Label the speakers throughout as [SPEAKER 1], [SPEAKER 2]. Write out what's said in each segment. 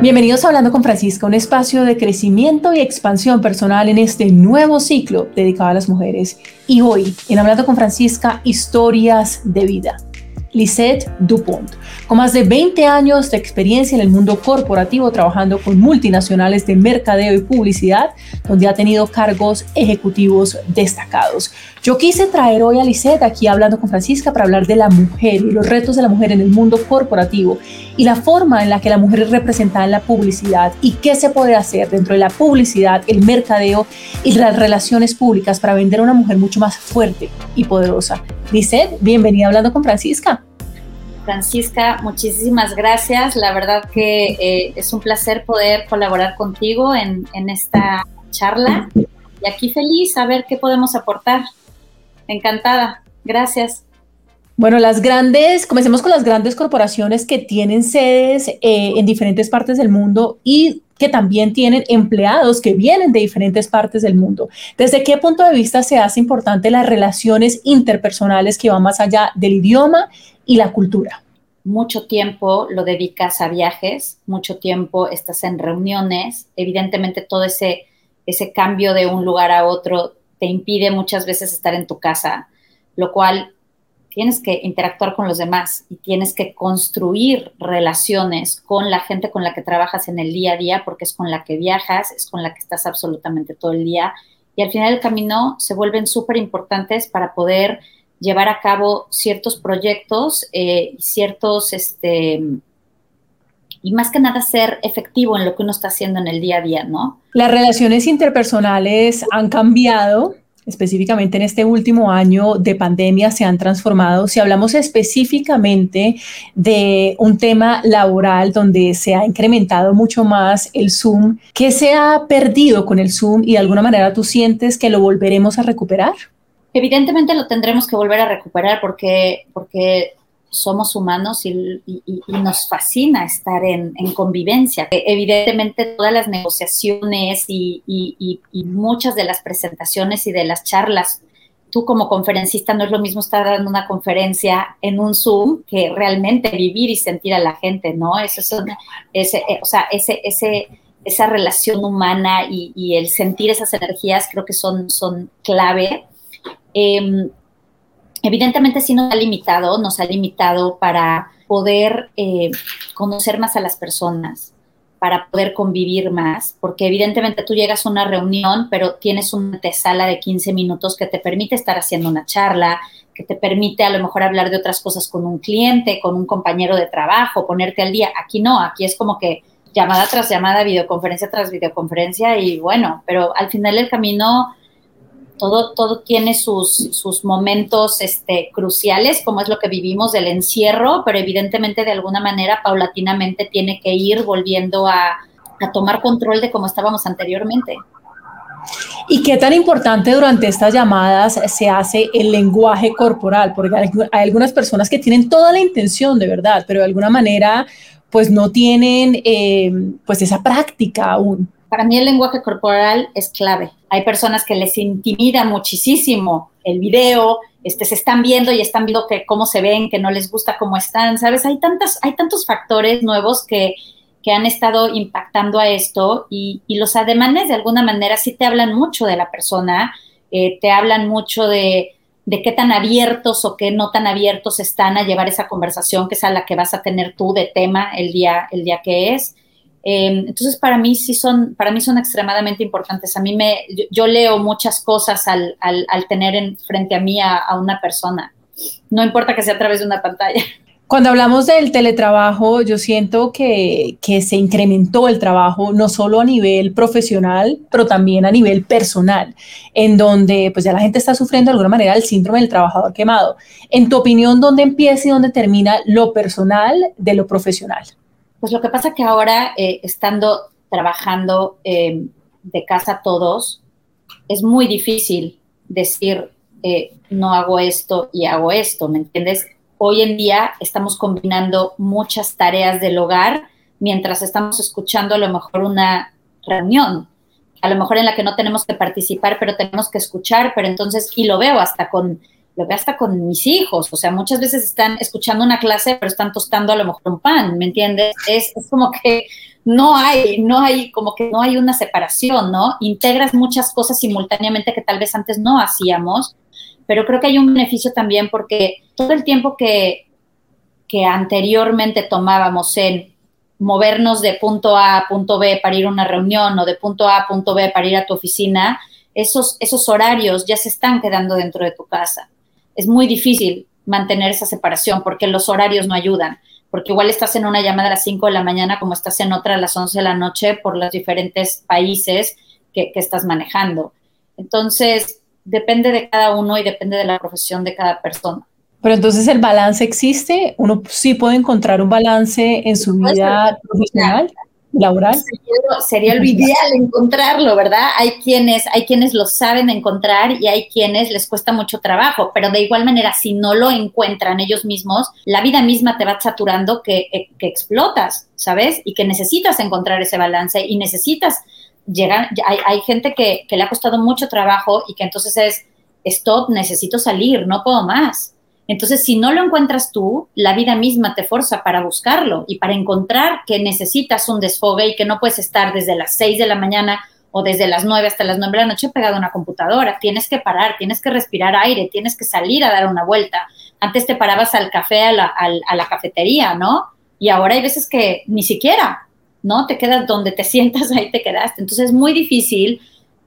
[SPEAKER 1] Bienvenidos a Hablando con Francisca, un espacio de crecimiento y expansión personal en este nuevo ciclo dedicado a las mujeres. Y hoy, en Hablando con Francisca, historias de vida. Lisette Dupont, con más de 20 años de experiencia en el mundo corporativo trabajando con multinacionales de mercadeo y publicidad, donde ha tenido cargos ejecutivos destacados. Yo quise traer hoy a Lisette aquí hablando con Francisca para hablar de la mujer y los retos de la mujer en el mundo corporativo y la forma en la que la mujer es representada en la publicidad y qué se puede hacer dentro de la publicidad, el mercadeo y las relaciones públicas para vender a una mujer mucho más fuerte y poderosa. Lisette, bienvenida hablando con Francisca.
[SPEAKER 2] Francisca, muchísimas gracias. La verdad que eh, es un placer poder colaborar contigo en, esta charla. Y aquí feliz a ver qué podemos aportar. Encantada. Gracias.
[SPEAKER 1] Bueno, las grandes, comencemos con las grandes corporaciones que tienen sedes eh, en diferentes partes del mundo y que también tienen empleados que vienen de diferentes partes del mundo. ¿Desde qué punto de vista se hace importante las relaciones interpersonales que van más allá del idioma y la cultura.
[SPEAKER 2] Mucho tiempo lo dedicas a viajes, mucho tiempo estás en reuniones, evidentemente todo ese, ese cambio de un lugar a otro te impide muchas veces estar en tu casa, lo cual tienes que interactuar con los demás y tienes que construir relaciones con la gente con la que trabajas en el día a día, porque es con la que viajas, es con la que estás absolutamente todo el día. Y al final del camino se vuelven súper importantes para poder llevar a cabo ciertos proyectos eh, y ciertos, este, y más que nada ser efectivo en lo que uno está haciendo en el día a día, ¿no?
[SPEAKER 1] Las relaciones interpersonales han cambiado, específicamente en este último año de pandemia se han transformado. Si hablamos específicamente de un tema laboral donde se ha incrementado mucho más el Zoom, ¿qué se ha perdido con el Zoom y de alguna manera tú sientes que lo volveremos a recuperar?
[SPEAKER 2] Evidentemente lo tendremos que volver a recuperar porque, porque somos humanos y, nos fascina estar en, convivencia. Evidentemente todas las negociaciones y, muchas de las presentaciones y de las charlas, tú como conferencista no es lo mismo estar dando una conferencia en un Zoom que realmente vivir y sentir a la gente, ¿no? Eso es eh, o sea, esa relación humana y, el sentir esas energías creo que son, son clave Em, evidentemente sí nos ha limitado, nos ha limitado para poder eh, conocer más a las personas, para poder convivir más, porque evidentemente tú llegas a una reunión, pero tienes una antesala de 15 minutos que te permite estar haciendo una charla, que te permite a lo mejor hablar de otras cosas con un cliente, con un compañero de trabajo, ponerte al día. Aquí no, aquí es como que llamada tras llamada, videoconferencia tras videoconferencia y bueno, pero al final del camino todo, tiene sus, sus momentos este, cruciales, como es lo que vivimos del encierro, pero evidentemente de alguna manera paulatinamente tiene que ir volviendo a, a tomar control de cómo estábamos anteriormente.
[SPEAKER 1] ¿Y qué tan importante durante estas llamadas se hace el lenguaje corporal? Porque hay, algunas personas que tienen toda la intención de verdad, pero de alguna manera pues no tienen eh, pues esa práctica aún
[SPEAKER 2] para mí el lenguaje corporal es clave. Hay personas que les intimida muchísimo el video, este, se están viendo y están viendo que cómo se ven, que no les gusta cómo están, ¿sabes? Hay, tantas, hay tantos factores nuevos que, que han estado impactando a esto y, y, los ademanes de alguna manera sí te hablan mucho de la persona, eh, te hablan mucho de, de qué tan abiertos o qué no tan abiertos están a llevar esa conversación que es a la que vas a tener tú de tema el día, el día que es. Em, entonces, para mí sí son, para mí son extremadamente importantes. A mí me, yo, leo muchas cosas al, tener en, frente a mí a, una persona. No importa que sea a través de una pantalla.
[SPEAKER 1] Cuando hablamos del teletrabajo, yo siento que, que, se incrementó el trabajo no solo a nivel profesional, pero también a nivel personal, en donde pues ya la gente está sufriendo de alguna manera el síndrome del trabajador quemado. En tu opinión, ¿dónde empieza y dónde termina lo personal de lo profesional?
[SPEAKER 2] Pues lo que pasa que ahora, eh, estando trabajando eh, de casa todos, es muy difícil decir, eh, no hago esto y hago esto, ¿me entiendes? Hoy en día estamos combinando muchas tareas del hogar mientras estamos escuchando a lo mejor una reunión, a lo mejor en la que no tenemos que participar, pero tenemos que escuchar, pero entonces, y lo veo hasta con lo veo hasta con mis hijos, o sea, muchas veces están escuchando una clase, pero están tostando a lo mejor un pan, ¿me entiendes? Es, como que no hay, no hay, como que no hay una separación, ¿no? Integras muchas cosas simultáneamente que tal vez antes no hacíamos, pero creo que hay un beneficio también porque todo el tiempo que, que anteriormente tomábamos en movernos de punto A a punto B para ir a una reunión o de punto A a punto B para ir a tu oficina, esos, esos horarios ya se están quedando dentro de tu casa. Es muy difícil mantener esa separación porque los horarios no ayudan, porque igual estás en una llamada a las 5 de la mañana como estás en otra a las 11 de la noche por los diferentes países que, que estás manejando. Entonces, depende de cada uno y depende de la profesión de cada persona.
[SPEAKER 1] Pero entonces el balance existe, uno sí puede encontrar un balance en su vida profesional, laboral.
[SPEAKER 2] Sería, sería lo ideal encontrarlo, ¿verdad? Hay quienes, hay quienes lo saben encontrar y hay quienes les cuesta mucho trabajo, pero de igual manera, si no lo encuentran ellos mismos, la vida misma te va saturando que, eh, que explotas, ¿sabes? Y que necesitas encontrar ese balance y necesitas llegar, hay, hay gente que, que le ha costado mucho trabajo y que entonces es, stop, necesito salir, no puedo más entonces, si no lo encuentras tú, la vida misma te forza para buscarlo y para encontrar que necesitas un desfogue y que no puedes estar desde las 6 de la mañana o desde las 9 hasta las 9 de la noche pegado a una computadora. Tienes que parar, tienes que respirar aire, tienes que salir a dar una vuelta. Antes te parabas al café, a la, a la cafetería, ¿no? Y ahora hay veces que ni siquiera, ¿no? Te quedas donde te sientas, ahí te quedaste. Entonces es muy difícil,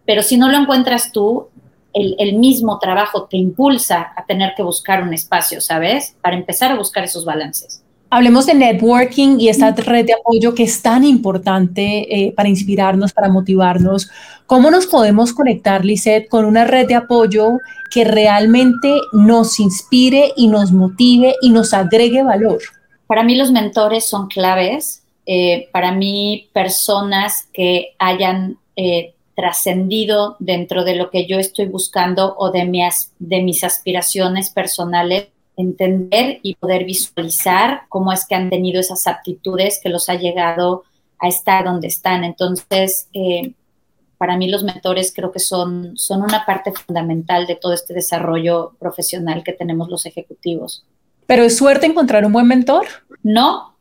[SPEAKER 2] pero si no lo encuentras tú, el, mismo trabajo te impulsa a tener que buscar un espacio, ¿sabes? Para empezar a buscar esos balances.
[SPEAKER 1] Hablemos de networking y esta red de apoyo que es tan importante eh, para inspirarnos, para motivarnos. ¿Cómo nos podemos conectar, Lisette, con una red de apoyo que realmente nos inspire y nos motive y nos agregue valor?
[SPEAKER 2] Para mí los mentores son claves. Eh, para mí personas que hayan eh, trascendido dentro de lo que yo estoy buscando o de, de mis aspiraciones personales, entender y poder visualizar cómo es que han tenido esas aptitudes que los ha llegado a estar donde están. Entonces, eh, para mí los mentores creo que son, son una parte fundamental de todo este desarrollo profesional que tenemos los ejecutivos.
[SPEAKER 1] ¿Pero es suerte encontrar un buen mentor?
[SPEAKER 2] No,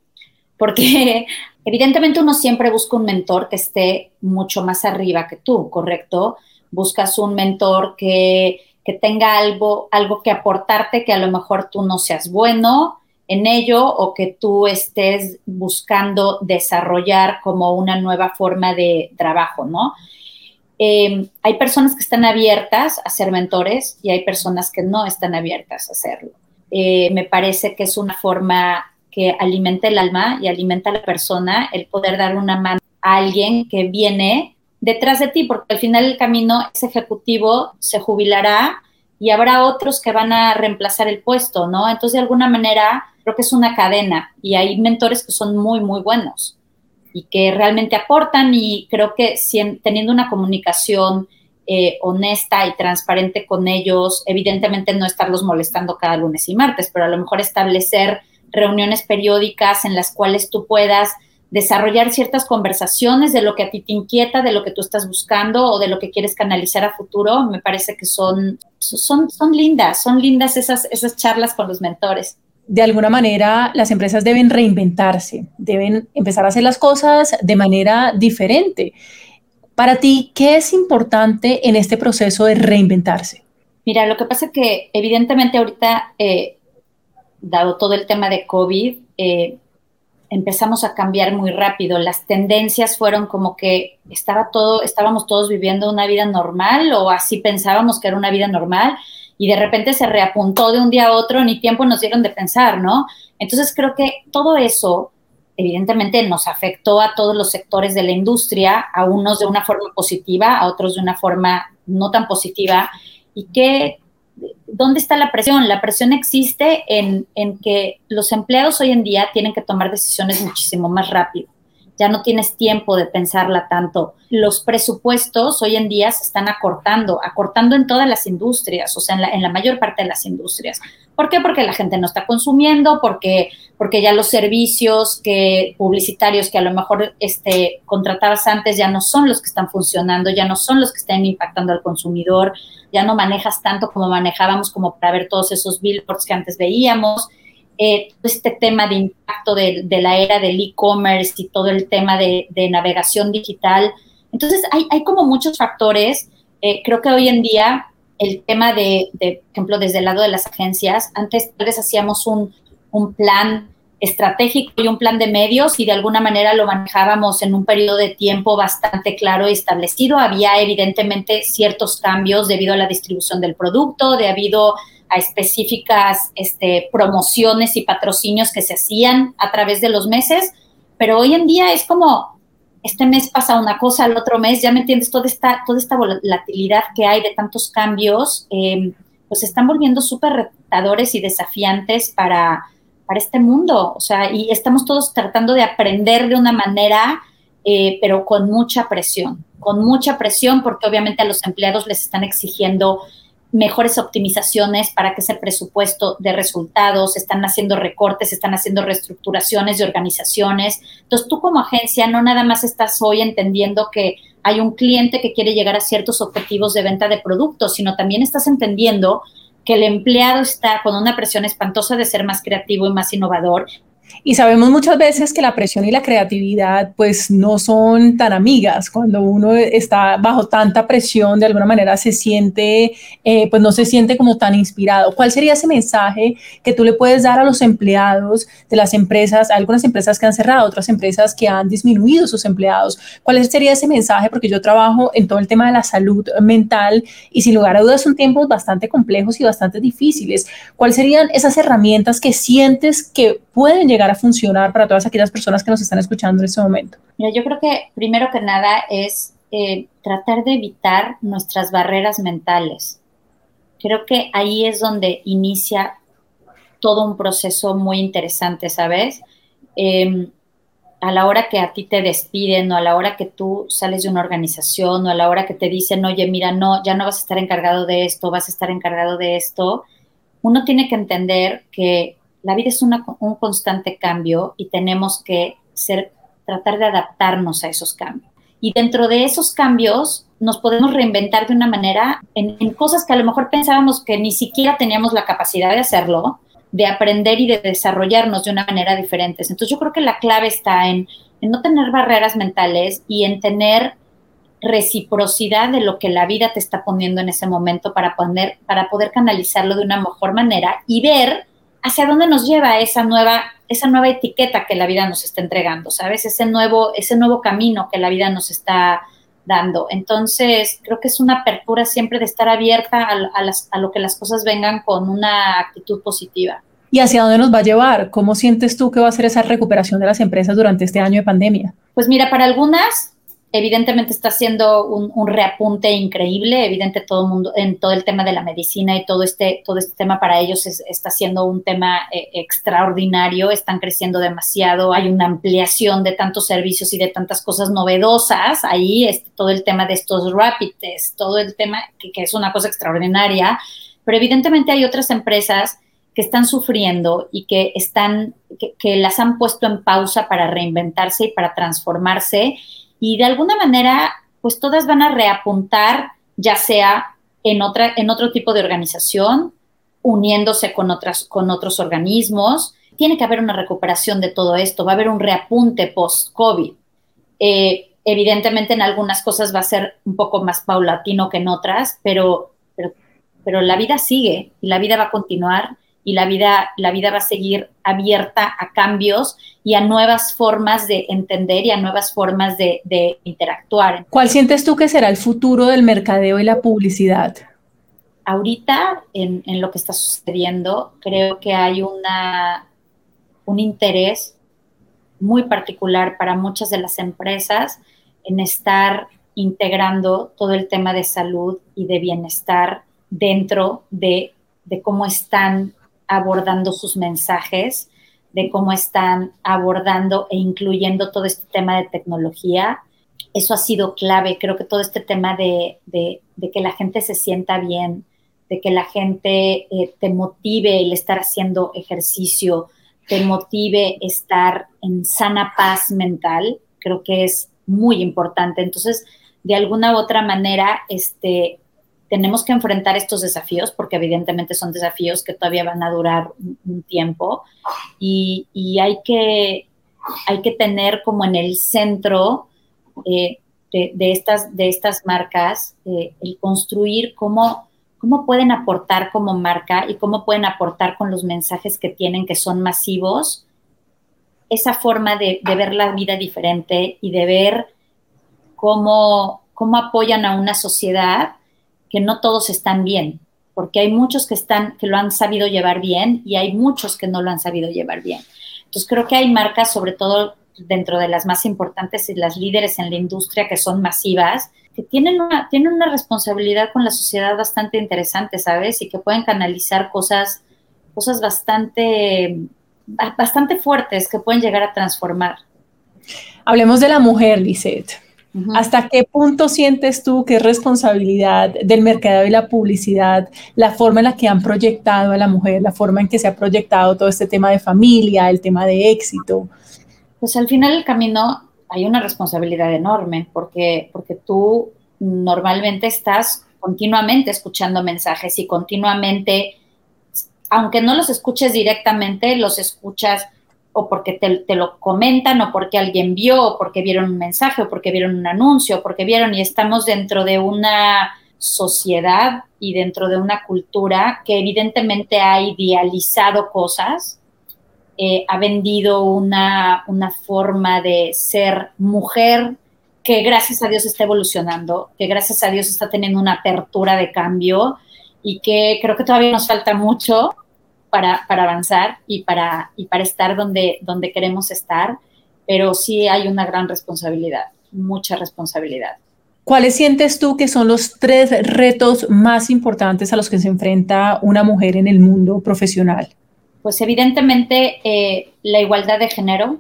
[SPEAKER 2] porque Evidentemente uno siempre busca un mentor que esté mucho más arriba que tú, ¿correcto? Buscas un mentor que, tenga algo, algo que aportarte que a lo mejor tú no seas bueno en ello o que tú estés buscando desarrollar como una nueva forma de trabajo, ¿no? Em, hay personas que están abiertas a ser mentores y hay personas que no están abiertas a hacerlo. Eh, me parece que es una forma que alimenta el alma y alimenta a la persona, el poder dar una mano a alguien que viene detrás de ti, porque al final el camino, ese ejecutivo se jubilará y habrá otros que van a reemplazar el puesto, ¿no? Entonces, de alguna manera, creo que es una cadena y hay mentores que son muy, muy buenos y que realmente aportan y creo que teniendo una comunicación eh, honesta y transparente con ellos, evidentemente no estarlos molestando cada lunes y martes, pero a lo mejor establecer reuniones periódicas en las cuales tú puedas desarrollar ciertas conversaciones de lo que a ti te inquieta, de lo que tú estás buscando o de lo que quieres canalizar a futuro, me parece que son, son, son lindas, son lindas esas, esas charlas con los mentores.
[SPEAKER 1] De alguna manera, las empresas deben reinventarse, deben empezar a hacer las cosas de manera diferente. Para ti, ¿qué es importante en este proceso de reinventarse?
[SPEAKER 2] Mira, lo que pasa es que evidentemente ahorita eh, dado todo el tema de COVID, eh, empezamos a cambiar muy rápido. Las tendencias fueron como que estaba todo, estábamos todos viviendo una vida normal o así pensábamos que era una vida normal y de repente se reapuntó de un día a otro, ni tiempo nos dieron de pensar, ¿no? Entonces creo que todo eso evidentemente nos afectó a todos los sectores de la industria, a unos de una forma positiva, a otros de una forma no tan positiva, y que ¿dónde está la presión? La presión existe en, en, que los empleados hoy en día tienen que tomar decisiones muchísimo más rápido. Ya no tienes tiempo de pensarla tanto. Los presupuestos hoy en día se están acortando, acortando en todas las industrias, o sea, en la, en la mayor parte de las industrias. ¿Por qué? Porque la gente no está consumiendo, porque, porque ya los servicios que, publicitarios que a lo mejor este, contratabas antes ya no son los que están funcionando, ya no son los que están impactando al consumidor, ya no manejas tanto como manejábamos como para ver todos esos billboards que antes veíamos. eh, este tema de impacto de, la era del e-commerce y todo el tema de, navegación digital. Entonces, hay, hay como muchos factores. Eh, creo que hoy en día el tema de, de, ejemplo, desde el lado de las agencias, antes tal vez hacíamos un plan estratégico y un plan de medios y de alguna manera lo manejábamos en un periodo de tiempo bastante claro y establecido. Había evidentemente ciertos cambios debido a la distribución del producto, debido a específicas este, promociones y patrocinios que se hacían a través de los meses, pero hoy en día es como, este mes pasa una cosa, el otro mes, ya me entiendes, toda esta, toda esta volatilidad que hay de tantos cambios, eh, pues están volviendo súper retadores y desafiantes para para este mundo. O sea, y estamos todos tratando de aprender de una manera, eh, pero con mucha presión, con mucha presión porque obviamente a los empleados les están exigiendo mejores optimizaciones para que ese presupuesto de resultados, están haciendo recortes, están haciendo reestructuraciones de organizaciones. Entonces tú como agencia no nada más estás hoy entendiendo que hay un cliente que quiere llegar a ciertos objetivos de venta de productos, sino también estás entendiendo que el empleado está con una presión espantosa de ser más creativo y más innovador
[SPEAKER 1] y sabemos muchas veces que la presión y la creatividad pues no son tan amigas. Cuando uno está bajo tanta presión, de alguna manera se siente, eh, pues no se siente como tan inspirado. ¿Cuál sería ese mensaje que tú le puedes dar a los empleados de las empresas, algunas empresas que han cerrado, otras empresas que han disminuido sus empleados? ¿Cuál sería ese mensaje? Porque yo trabajo en todo el tema de la salud mental y sin lugar a dudas son tiempos bastante complejos y bastante difíciles. ¿Cuáles serían esas herramientas que sientes que pueden llegar a funcionar para todas aquellas personas que nos están escuchando en este momento?
[SPEAKER 2] Mira, yo creo que primero que nada es eh, tratar de evitar nuestras barreras mentales. Creo que ahí es donde inicia todo un proceso muy interesante, ¿sabes? Em, a la hora que a ti te despiden o a la hora que tú sales de una organización o a la hora que te dicen, oye, mira, no, ya no vas a estar encargado de esto, vas a estar encargado de esto, uno tiene que entender que la vida es un constante cambio y tenemos que ser, tratar de adaptarnos a esos cambios. Y dentro de esos cambios nos podemos reinventar de una manera en, cosas que a lo mejor pensábamos que ni siquiera teníamos la capacidad de hacerlo, de aprender y de desarrollarnos de una manera diferente. Entonces yo creo que la clave está en, en no tener barreras mentales y en tener reciprocidad de lo que la vida te está poniendo en ese momento para, poner, para poder canalizarlo de una mejor manera y ver hacia dónde nos lleva esa nueva, esa nueva etiqueta que la vida nos está entregando, ¿sabes? Ese nuevo, ese nuevo camino que la vida nos está dando. Entonces, creo que es una apertura siempre de estar abierta a, a lo que las cosas vengan con una actitud positiva.
[SPEAKER 1] ¿Y hacia dónde nos va a llevar? ¿Cómo sientes tú que va a ser esa recuperación de las empresas durante este año de pandemia?
[SPEAKER 2] Pues mira, para algunas evidentemente está haciendo un, reapunte increíble, evidente todo el mundo, en todo el tema de la medicina y todo este, todo este tema para ellos está siendo un tema eh, extraordinario, están creciendo demasiado, hay una ampliación de tantos servicios y de tantas cosas novedosas, ahí este, todo el tema de estos rapid todo el tema que, es una cosa extraordinaria, pero evidentemente hay otras empresas que están sufriendo y que están, que las han puesto en pausa para reinventarse y para transformarse y de alguna manera, pues todas van a reapuntar, ya sea en, otra, en otro tipo de organización, uniéndose con, otras, con otros organismos. Tiene que haber una recuperación de todo esto, va a haber un reapunte post-COVID. Eh, evidentemente en algunas cosas va a ser un poco más paulatino que en otras, pero, pero, pero la vida sigue y la vida va a continuar y la vida, la vida va a seguir abierta a cambios y a nuevas formas de entender y a nuevas formas de, interactuar.
[SPEAKER 1] ¿Cuál sientes tú que será el futuro del mercadeo y la publicidad?
[SPEAKER 2] Ahorita, en, en lo que está sucediendo, creo que hay una, un interés muy particular para muchas de las empresas en estar integrando todo el tema de salud y de bienestar dentro de, de cómo están abordando sus mensajes, de cómo están abordando e incluyendo todo este tema de tecnología. Eso ha sido clave. Creo que todo este tema de, que la gente se sienta bien, de que la gente eh, te motive el estar haciendo ejercicio, te motive estar en sana paz mental, creo que es muy importante. Entonces, de alguna u otra manera, este, tenemos que enfrentar estos desafíos porque evidentemente son desafíos que todavía van a durar un, tiempo y, hay, que, hay que tener como en el centro eh, de, estas, de estas marcas eh, el construir cómo, cómo pueden aportar como marca y cómo pueden aportar con los mensajes que tienen que son masivos esa forma de, de ver la vida diferente y de ver cómo, cómo apoyan a una sociedad que no todos están bien, porque hay muchos que están, que lo han sabido llevar bien y hay muchos que no lo han sabido llevar bien. Entonces creo que hay marcas, sobre todo dentro de las más importantes y las líderes en la industria que son masivas, que tienen una, tienen una responsabilidad con la sociedad bastante interesante, ¿sabes? Y que pueden canalizar cosas, cosas bastante, bastante fuertes que pueden llegar a transformar.
[SPEAKER 1] Hablemos de la mujer, Lisette. ¿Hasta qué punto sientes tú que es responsabilidad del mercado y la publicidad la forma en la que han proyectado a la mujer, la forma en que se ha proyectado todo este tema de familia, el tema de éxito?
[SPEAKER 2] Pues al final del camino hay una responsabilidad enorme porque, porque tú normalmente estás continuamente escuchando mensajes y continuamente, aunque no los escuches directamente, los escuchas o porque te, lo comentan, o porque alguien vio, o porque vieron un mensaje, o porque vieron un anuncio, o porque vieron y estamos dentro de una sociedad y dentro de una cultura que evidentemente ha idealizado cosas, eh, ha vendido una, una forma de ser mujer que gracias a Dios está evolucionando, que gracias a Dios está teniendo una apertura de cambio y que creo que todavía nos falta mucho, para, avanzar y para, y para estar donde, donde queremos estar, pero sí hay una gran responsabilidad, mucha responsabilidad.
[SPEAKER 1] ¿Cuáles sientes tú que son los tres retos más importantes a los que se enfrenta una mujer en el mundo profesional?
[SPEAKER 2] Pues evidentemente eh, la igualdad de género.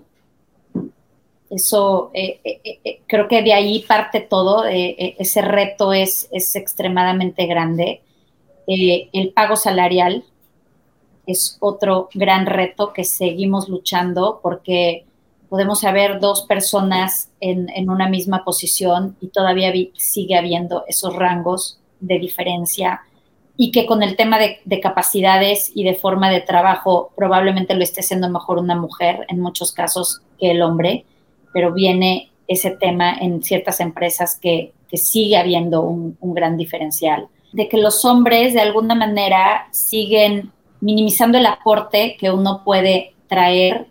[SPEAKER 2] Eso eh, eh, creo que de ahí parte todo. ese reto es, es extremadamente grande. el pago salarial, es otro gran reto que seguimos luchando porque podemos haber dos personas en, una misma posición y todavía sigue habiendo esos rangos de diferencia y que con el tema de, capacidades y de forma de trabajo probablemente lo esté haciendo mejor una mujer en muchos casos que el hombre, pero viene ese tema en ciertas empresas que, sigue habiendo un, un gran diferencial, de que los hombres de alguna manera siguen minimizando el aporte que uno puede traer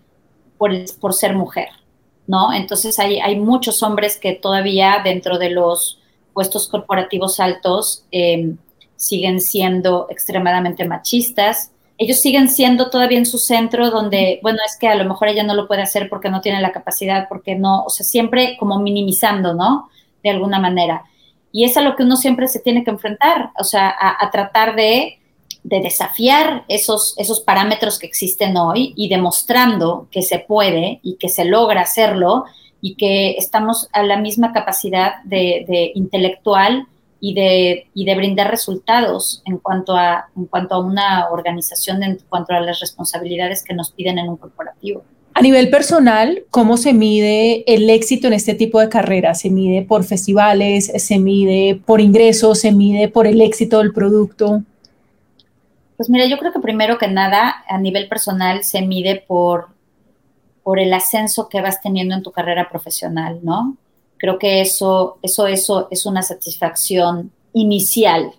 [SPEAKER 2] por, por ser mujer, ¿no? Entonces hay, hay, muchos hombres que todavía dentro de los puestos corporativos altos em, siguen siendo extremadamente machistas. Ellos siguen siendo todavía en su centro donde, bueno, es que a lo mejor ella no lo puede hacer porque no tiene la capacidad, porque no, o sea, siempre como minimizando, ¿no? De alguna manera. Y es a lo que uno siempre se tiene que enfrentar, o sea, a tratar de de desafiar esos, esos parámetros que existen hoy y demostrando que se puede y que se logra hacerlo y que estamos a la misma capacidad de, intelectual y de, y de, brindar resultados en cuanto, a, en cuanto a una organización, en cuanto a las responsabilidades que nos piden en un corporativo.
[SPEAKER 1] A nivel personal, ¿cómo se mide el éxito en este tipo de carreras? ¿Se mide por festivales? ¿Se mide por ingresos? ¿Se mide por el éxito del producto?
[SPEAKER 2] Pues mira, yo creo que primero que nada, a nivel personal, se mide por, por el ascenso que vas teniendo en tu carrera profesional, ¿no? Creo que eso, eso, eso es una satisfacción inicial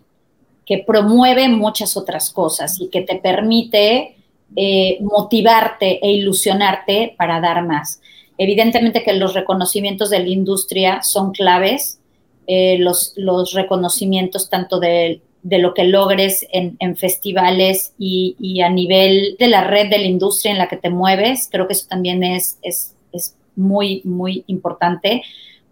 [SPEAKER 2] que promueve muchas otras cosas y que te permite eh, motivarte e ilusionarte para dar más. Evidentemente que los reconocimientos de la industria son claves, eh, los, los reconocimientos tanto del de lo que logres en, festivales y, a nivel de la red de la industria en la que te mueves. Creo que eso también es, es, muy, muy importante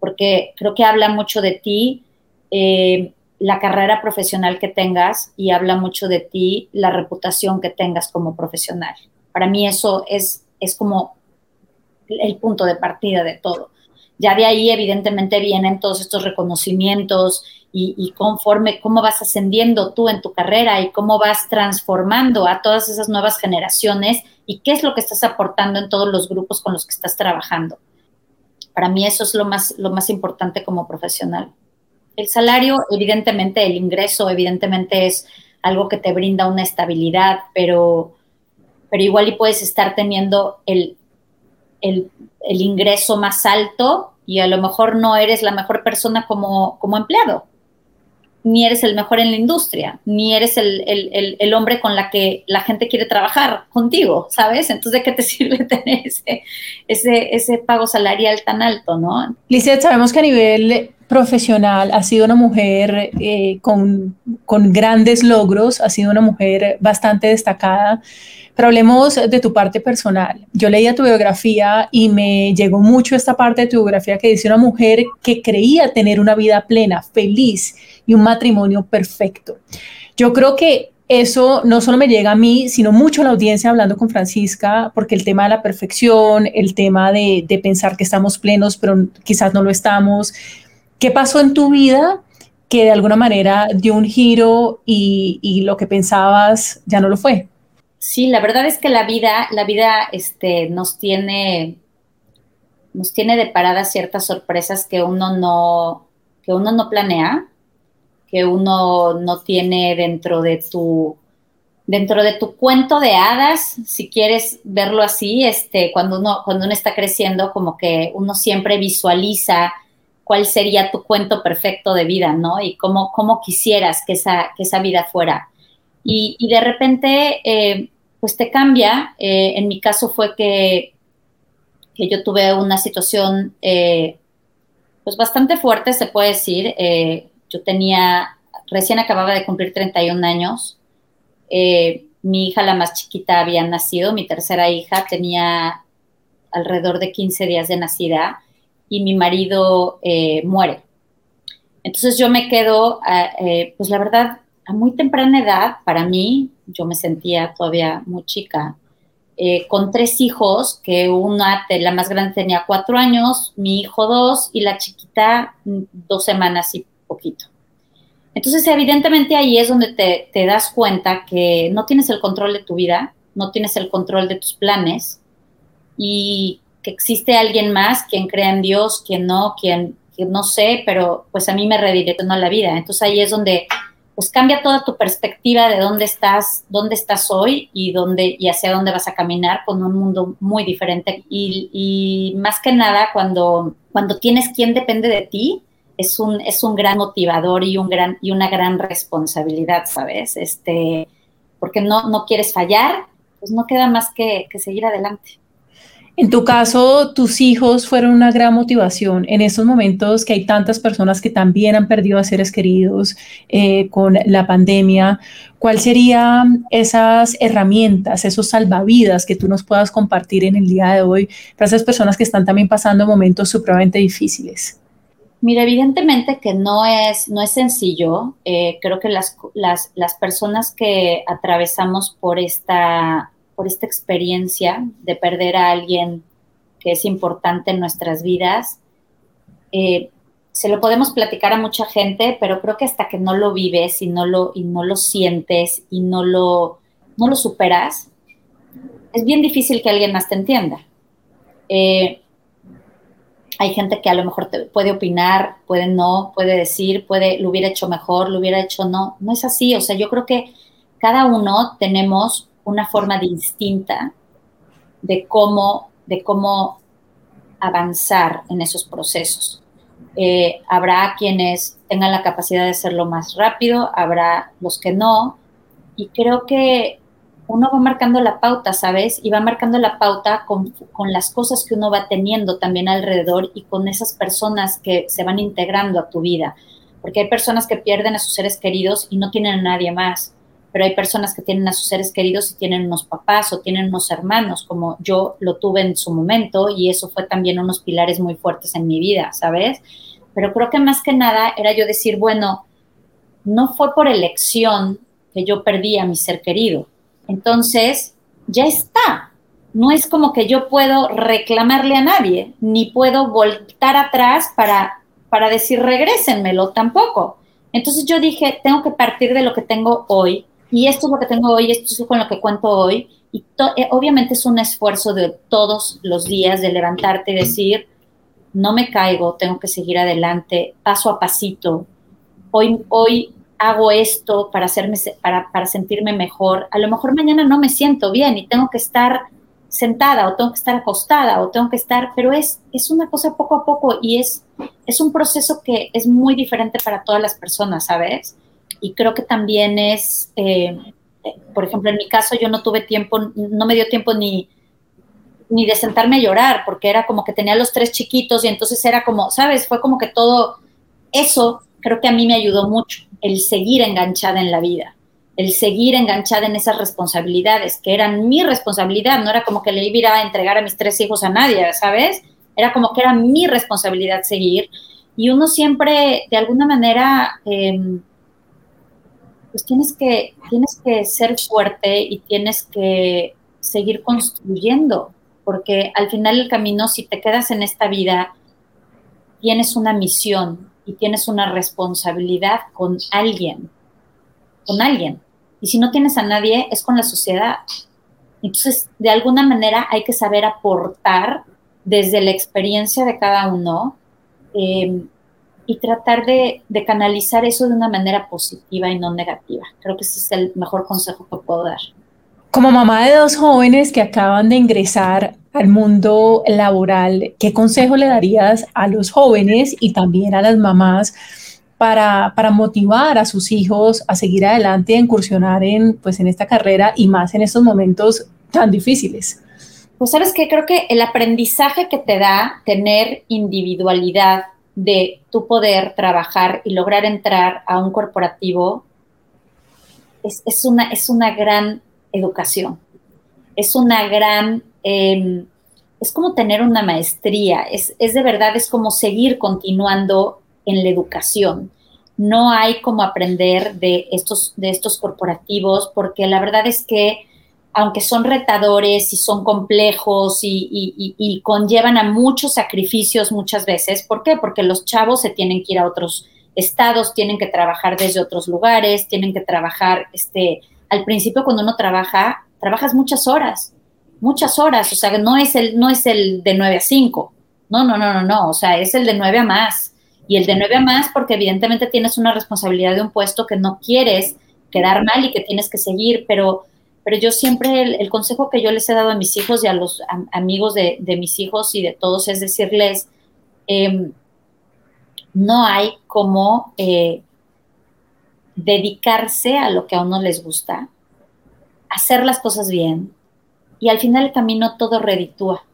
[SPEAKER 2] porque creo que habla mucho de ti eh, la carrera profesional que tengas y habla mucho de ti la reputación que tengas como profesional. Para mí eso es, es como el punto de partida de todo. Ya de ahí evidentemente vienen todos estos reconocimientos y, conforme cómo vas ascendiendo tú en tu carrera y cómo vas transformando a todas esas nuevas generaciones y qué es lo que estás aportando en todos los grupos con los que estás trabajando. Para mí eso es lo más, lo más importante como profesional. el salario, evidentemente, el ingreso, evidentemente es algo que te brinda una estabilidad, pero, pero igual y puedes estar teniendo el, el, el ingreso más alto y a lo mejor no eres la mejor persona como, como empleado ni eres el mejor en la industria, ni eres el, hombre con la que la gente quiere trabajar contigo, ¿sabes? Entonces, ¿de qué te sirve tener ese, ese, ese pago salarial tan alto, no?
[SPEAKER 1] Lizeth, sabemos que a nivel profesional ha sido una mujer eh, con, con grandes logros, ha sido una mujer bastante destacada. Pero hablemos de tu parte personal. Yo leía tu biografía y me llegó mucho esta parte de tu biografía que dice una mujer que creía tener una vida plena, feliz y un matrimonio perfecto. Yo creo que eso no solo me llega a mí, sino mucho a la audiencia hablando con Francisca, porque el tema de la perfección, el tema de, pensar que estamos plenos, pero quizás no lo estamos. ¿Qué pasó en tu vida que de alguna manera dio un giro y, y lo que pensabas ya no lo fue?
[SPEAKER 2] Sí, la verdad es que la vida, la vida este, nos tiene, nos tiene deparadas ciertas sorpresas que uno no, que uno no planea, que uno no tiene dentro de tu, dentro de tu cuento de hadas, si quieres verlo así, este, cuando uno, cuando uno está creciendo, como que uno siempre visualiza cuál sería tu cuento perfecto de vida, ¿no? Y cómo, cómo quisieras que esa, que esa vida fuera. Y, de repente, eh, pues te cambia. Eh, en mi caso fue que, que yo tuve una situación, eh, pues bastante fuerte, se puede decir. yo tenía, recién acababa de cumplir 31 años. mi hija, la más chiquita, había nacido. Mi tercera hija tenía alrededor de 15 días de nacida y mi marido muere. Entonces yo me quedo, pues la verdad, a muy temprana edad, para mí, yo me sentía todavía muy chica, eh, con tres hijos, que una, la más grande tenía cuatro años, mi hijo dos y la chiquita mm, dos semanas y poquito. Entonces, evidentemente ahí es donde te, te, das cuenta que no tienes el control de tu vida, no tienes el control de tus planes y que existe alguien más, quien crea en Dios, quien no, quien, no sé, pero pues a mí me redireccionó la vida. Entonces ahí es donde pues cambia toda tu perspectiva de dónde estás, dónde estás hoy y dónde y hacia dónde vas a caminar con un mundo muy diferente. Y, más que nada, cuando, cuando tienes quien depende de ti, es un, es un gran motivador y, un gran, y una gran responsabilidad, ¿sabes? Este, porque no, no quieres fallar, pues no queda más que, que seguir adelante.
[SPEAKER 1] En tu caso, tus hijos fueron una gran motivación en estos momentos que hay tantas personas que también han perdido a seres queridos eh, con la pandemia. ¿Cuáles serían esas herramientas, esos salvavidas que tú nos puedas compartir en el día de hoy para esas personas que están también pasando momentos supremamente difíciles?
[SPEAKER 2] Mira, evidentemente que no es, no es sencillo. Eh, creo que las, las, las personas que atravesamos por esta por esta experiencia de perder a alguien que es importante en nuestras vidas. Eh, se lo podemos platicar a mucha gente, pero creo que hasta que no lo vives y no lo, y no lo sientes y no lo, no lo superas, es bien difícil que alguien más te entienda. Eh, hay gente que a lo mejor te puede opinar, puede no, puede decir, puede, lo hubiera hecho mejor, lo hubiera hecho no. No es así. O sea, yo creo que cada uno tenemos una forma distinta de cómo, de cómo avanzar en esos procesos. Eh, habrá quienes tengan la capacidad de hacerlo más rápido, habrá los que no, y creo que uno va marcando la pauta, ¿sabes? Y va marcando la pauta con, con, las cosas que uno va teniendo también alrededor y con esas personas que se van integrando a tu vida. Porque hay personas que pierden a sus seres queridos y no tienen a nadie más pero hay personas que tienen a sus seres queridos y tienen unos papás o tienen unos hermanos, como yo lo tuve en su momento, y eso fue también unos pilares muy fuertes en mi vida, ¿sabes? Pero creo que más que nada era yo decir, bueno, no fue por elección que yo perdí a mi ser querido. Entonces, ya está. No es como que yo puedo reclamarle a nadie, ni puedo voltar atrás para, para decir regrésenmelo tampoco. Entonces yo dije, tengo que partir de lo que tengo hoy y esto es lo que tengo hoy, esto es con lo que cuento hoy. Y eh, obviamente es un esfuerzo de todos los días de levantarte y decir, no me caigo, tengo que seguir adelante, paso a pasito. hoy, hoy hago esto para, hacerme, para, para sentirme mejor, a lo mejor mañana no me siento bien y tengo que estar sentada o tengo que estar acostada o tengo que estar, pero es, es una cosa poco a poco y es, es un proceso que es muy diferente para todas las personas, ¿sabes? Y creo que también es, eh, por ejemplo, en mi caso yo no tuve tiempo, no me dio tiempo ni, ni de sentarme a llorar, porque era como que tenía los tres chiquitos y entonces era como, ¿sabes? Fue como que todo eso creo que a mí me ayudó mucho, el seguir enganchada en la vida el seguir enganchada en esas responsabilidades, que eran mi responsabilidad, no era como que le iba a entregar a mis tres hijos a nadie, ¿sabes? Era como que era mi responsabilidad seguir. Y uno siempre, de alguna manera, em, pues tienes que, tienes que ser fuerte y tienes que seguir construyendo, porque al final el camino, si te quedas en esta vida, tienes una misión y tienes una responsabilidad con alguien, con alguien. Y si no tienes a nadie, es con la sociedad. Entonces, de alguna manera hay que saber aportar desde la experiencia de cada uno em, y tratar de, canalizar eso de una manera positiva y no negativa. Creo que ese es el mejor consejo que puedo dar.
[SPEAKER 1] Como mamá de dos jóvenes que acaban de ingresar al mundo laboral, ¿qué consejo le darías a los jóvenes y también a las mamás para, motivar a sus hijos a seguir adelante, a incursionar en, pues, en esta carrera y más en estos momentos tan difíciles?
[SPEAKER 2] Pues sabes que creo que el aprendizaje que te da tener individualidad de tu poder trabajar y lograr entrar a un corporativo es, una, es una gran educación. Es una gran, em, es como tener una maestría, es, es de verdad, es como seguir continuando en la educación. No hay como aprender de estos, de estos corporativos porque la verdad es que aunque son retadores y son complejos y, conllevan a muchos sacrificios muchas veces, ¿por qué? Porque los chavos se tienen que ir a otros estados, tienen que trabajar desde otros lugares, tienen que trabajar, este, al principio cuando uno trabaja, trabajas muchas horas, muchas horas, o sea, no es el, no es el de 9 a 5, no, no, no, no, no, o sea, es el de 9 a más. Y el de nueve a más porque evidentemente tienes una responsabilidad de un puesto que no quieres quedar mal y que tienes que seguir, pero, pero yo siempre el, consejo que yo les he dado a mis hijos y a los amigos de, mis hijos y de todos es decirles, em, no hay como eh, dedicarse a lo que a uno les gusta, hacer las cosas bien y al final el camino todo reditúa,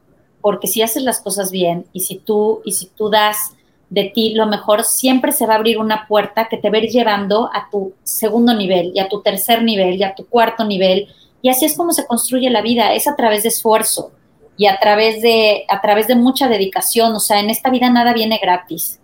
[SPEAKER 2] porque si haces las cosas bien y si tú, y si tú das de ti, lo mejor siempre se va a abrir una puerta que te va a ir llevando a tu segundo nivel y a tu tercer nivel y a tu cuarto nivel. Y así es como se construye la vida, es a través de esfuerzo y a través de, a través de mucha dedicación. O sea, en esta vida nada viene gratis.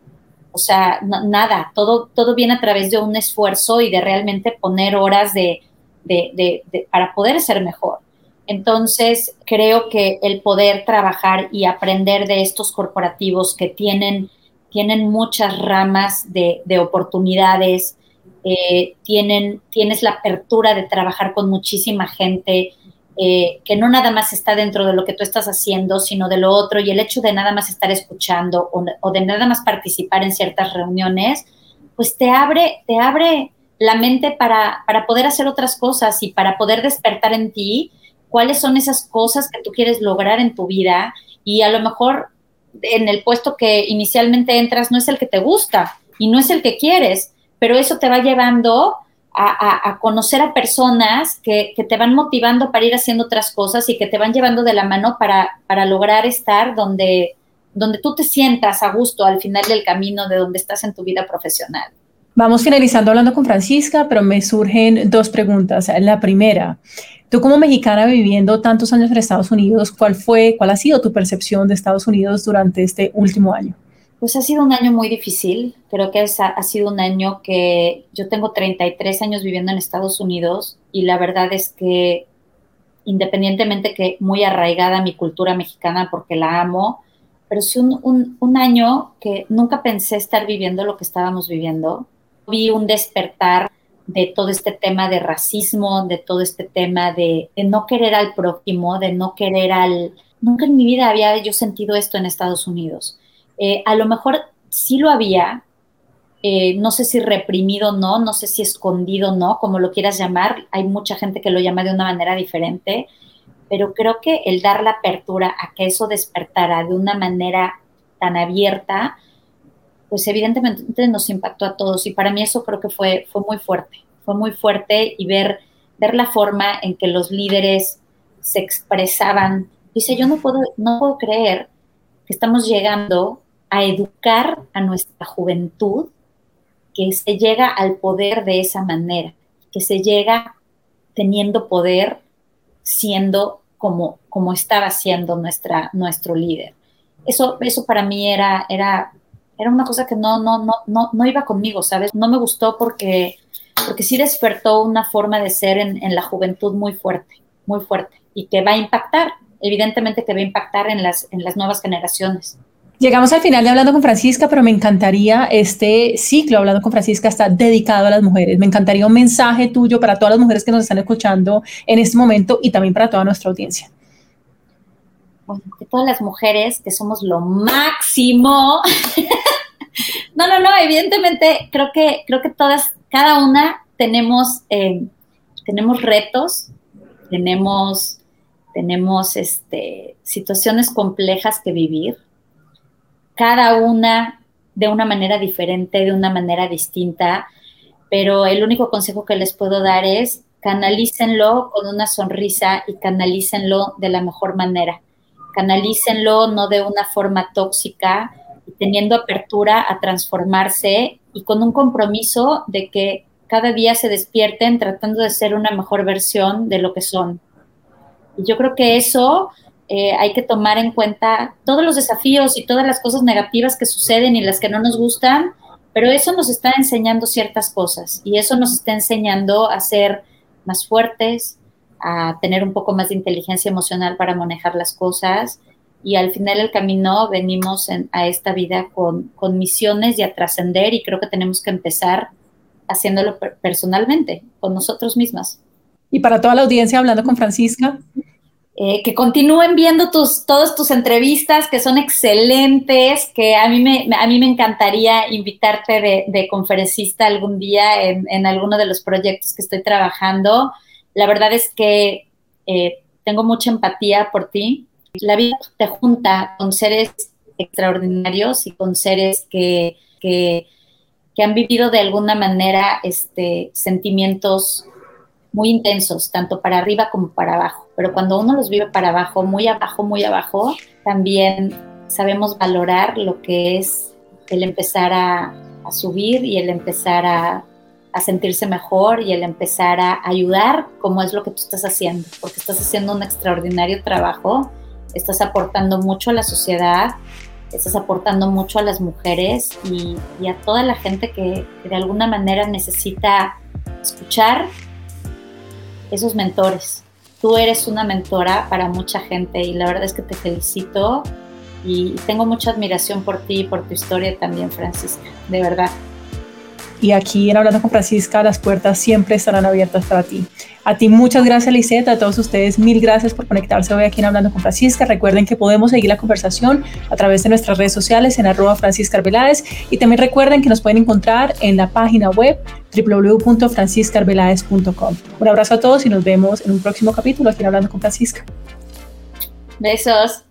[SPEAKER 2] O sea, nada, todo, todo viene a través de un esfuerzo y de realmente poner horas de, de, para poder ser mejor. Entonces, creo que el poder trabajar y aprender de estos corporativos que tienen tienen muchas ramas de, oportunidades, eh, tienen, tienes la apertura de trabajar con muchísima gente, eh, que no nada más está dentro de lo que tú estás haciendo, sino de lo otro, y el hecho de nada más estar escuchando o, de nada más participar en ciertas reuniones, pues te abre, te abre la mente para, para poder hacer otras cosas y para poder despertar en ti cuáles son esas cosas que tú quieres lograr en tu vida. Y a lo mejor en el puesto que inicialmente entras no es el que te gusta y no es el que quieres, pero eso te va llevando a, conocer a personas que, te van motivando para ir haciendo otras cosas y que te van llevando de la mano para, para lograr estar donde, donde tú te sientas a gusto al final del camino de donde estás en tu vida profesional.
[SPEAKER 1] Vamos finalizando hablando con Francisca, pero me surgen dos preguntas. La primera, tú como mexicana viviendo tantos años en Estados Unidos, ¿cuál fue, cuál ha sido tu percepción de Estados Unidos durante este último año?
[SPEAKER 2] Pues ha sido un año muy difícil. Creo que ha sido un año que yo tengo 33 años viviendo en Estados Unidos y la verdad es que independientemente que muy arraigada mi cultura mexicana porque la amo, pero sí un, un año que nunca pensé estar viviendo lo que estábamos viviendo vi un despertar de todo este tema de racismo, de todo este tema de, no querer al prójimo, de no querer al... Nunca en mi vida había yo sentido esto en Estados Unidos. Eh, a lo mejor sí lo había, eh, no sé si reprimido o no, no sé si escondido o no, como lo quieras llamar, hay mucha gente que lo llama de una manera diferente, pero creo que el dar la apertura a que eso despertara de una manera tan abierta, pues evidentemente nos impactó a todos y para mí eso creo que fue, fue muy fuerte, fue muy fuerte y ver, ver la forma en que los líderes se expresaban. Dice, yo no puedo, no puedo creer que estamos llegando a educar a nuestra juventud, que se llega al poder de esa manera, que se llega teniendo poder siendo como, como estaba siendo nuestra, nuestro líder. Eso, eso para mí era, era era una cosa que no, no, no, no, no iba conmigo, ¿sabes? No me gustó porque, porque sí despertó una forma de ser en, en la juventud muy fuerte, muy fuerte, y que va a impactar, evidentemente que va a impactar en las, en las nuevas generaciones.
[SPEAKER 1] Llegamos al final de Hablando con Francisca, pero me encantaría este ciclo Hablando con Francisca está dedicado a las mujeres. Me encantaría un mensaje tuyo para todas las mujeres que nos están escuchando en este momento y también para toda nuestra audiencia.
[SPEAKER 2] Bueno, que todas las mujeres que somos lo máximo No, no, no, evidentemente creo que, creo que todas, cada una tenemos, eh, tenemos retos, tenemos, tenemos este, situaciones complejas que vivir, cada una de una manera diferente, de una manera distinta, pero el único consejo que les puedo dar es canalícenlo con una sonrisa y canalícenlo de la mejor manera. Canalícenlo no de una forma tóxica, teniendo apertura a transformarse y con un compromiso de que cada día se despierten tratando de ser una mejor versión de lo que son. Y yo creo que eso eh, hay que tomar en cuenta todos los desafíos y todas las cosas negativas que suceden y las que no nos gustan, pero eso nos está enseñando ciertas cosas y eso nos está enseñando a ser más fuertes, a tener un poco más de inteligencia emocional para manejar las cosas y al final del camino venimos a esta vida con, misiones y a trascender y creo que tenemos que empezar haciéndolo personalmente, con nosotros mismas.
[SPEAKER 1] Y para toda la audiencia, hablando con Francisca.
[SPEAKER 2] Eh, que continúen viendo tus, todas tus entrevistas, que son excelentes, que a mí me, a mí me encantaría invitarte de, conferencista algún día en, alguno de los proyectos que estoy trabajando. La verdad es que eh, tengo mucha empatía por ti, la vida te junta con seres extraordinarios y con seres que, han vivido de alguna manera este, sentimientos muy intensos, tanto para arriba como para abajo. Pero cuando uno los vive para abajo, muy abajo, muy abajo, también sabemos valorar lo que es el empezar a, a subir y el empezar a, a, sentirse mejor y el empezar a ayudar, como es lo que tú estás haciendo, porque estás haciendo un extraordinario trabajo estás aportando mucho a la sociedad, estás aportando mucho a las mujeres y, a toda la gente que, de alguna manera necesita escuchar esos mentores. Tú eres una mentora para mucha gente y la verdad es que te felicito y tengo mucha admiración por ti y por tu historia también, Francisca, de verdad.
[SPEAKER 1] Y aquí en Hablando con Francisca, las puertas siempre estarán abiertas para ti. A ti muchas gracias, Lisette. A todos ustedes mil gracias por conectarse hoy aquí en Hablando con Francisca. Recuerden que podemos seguir la conversación a través de nuestras redes sociales en arroba Francisca Arbeláez. Y también recuerden que nos pueden encontrar en la página web www.franciscarveláez.com. Un abrazo a todos y nos vemos en un próximo capítulo aquí en Hablando con Francisca.
[SPEAKER 2] Besos.